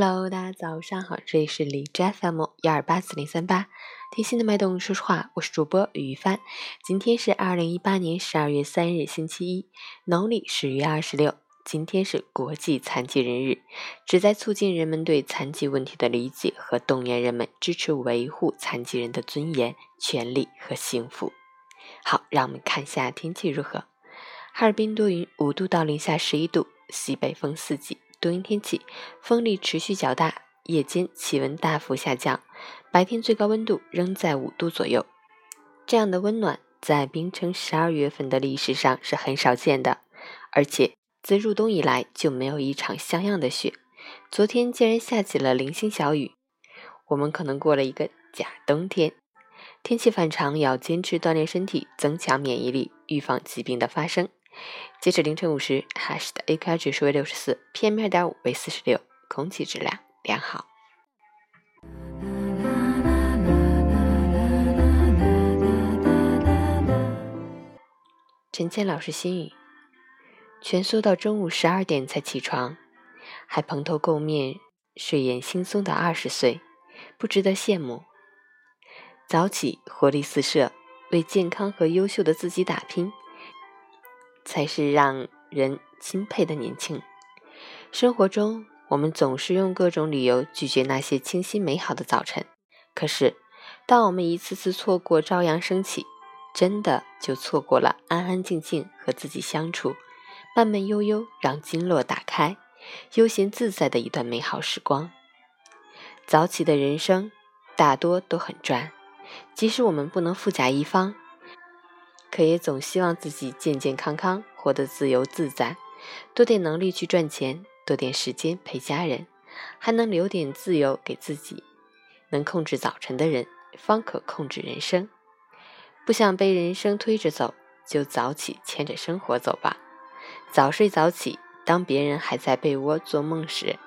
Hello，大家早上好，这里是李斋 FM 幺二八四零三八，贴心的脉动，说实话，我是主播于帆。今天是二零一八年十二月三日，星期一，农历十月二十六。今天是国际残疾人日，旨在促进人们对残疾问题的理解和动员人们支持维护残疾人的尊严、权利和幸福。好，让我们看一下天气如何。哈尔滨多云，五度到零下十一度，西北风四级。多云天气，风力持续较大，夜间气温大幅下降，白天最高温度仍在五度左右。这样的温暖，在冰城十二月份的历史上是很少见的，而且自入冬以来就没有一场像样的雪。昨天竟然下起了零星小雨，我们可能过了一个假冬天。天气反常，要坚持锻炼身体，增强免疫力，预防疾病的发生。截止凌晨五时，哈市的 AQI 指数为六十四，PM 二点五为四十六，空气质量良好。陈倩老师心语：蜷缩到中午十二点才起床，还蓬头垢面、睡眼惺忪的二十岁，不值得羡慕。早起，活力四射，为健康和优秀的自己打拼。才是让人钦佩的年轻。生活中，我们总是用各种理由拒绝那些清新美好的早晨。可是，当我们一次次错过朝阳升起，真的就错过了安安静静和自己相处，慢慢悠悠让经络打开，悠闲自在的一段美好时光。早起的人生大多都很赚，即使我们不能富甲一方。可也总希望自己健健康康，活得自由自在，多点能力去赚钱，多点时间陪家人，还能留点自由给自己。能控制早晨的人，方可控制人生。不想被人生推着走，就早起牵着生活走吧。早睡早起，当别人还在被窝做梦时，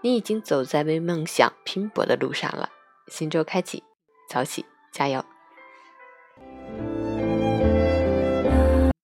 你已经走在为梦想拼搏的路上了。新周开启，早起加油！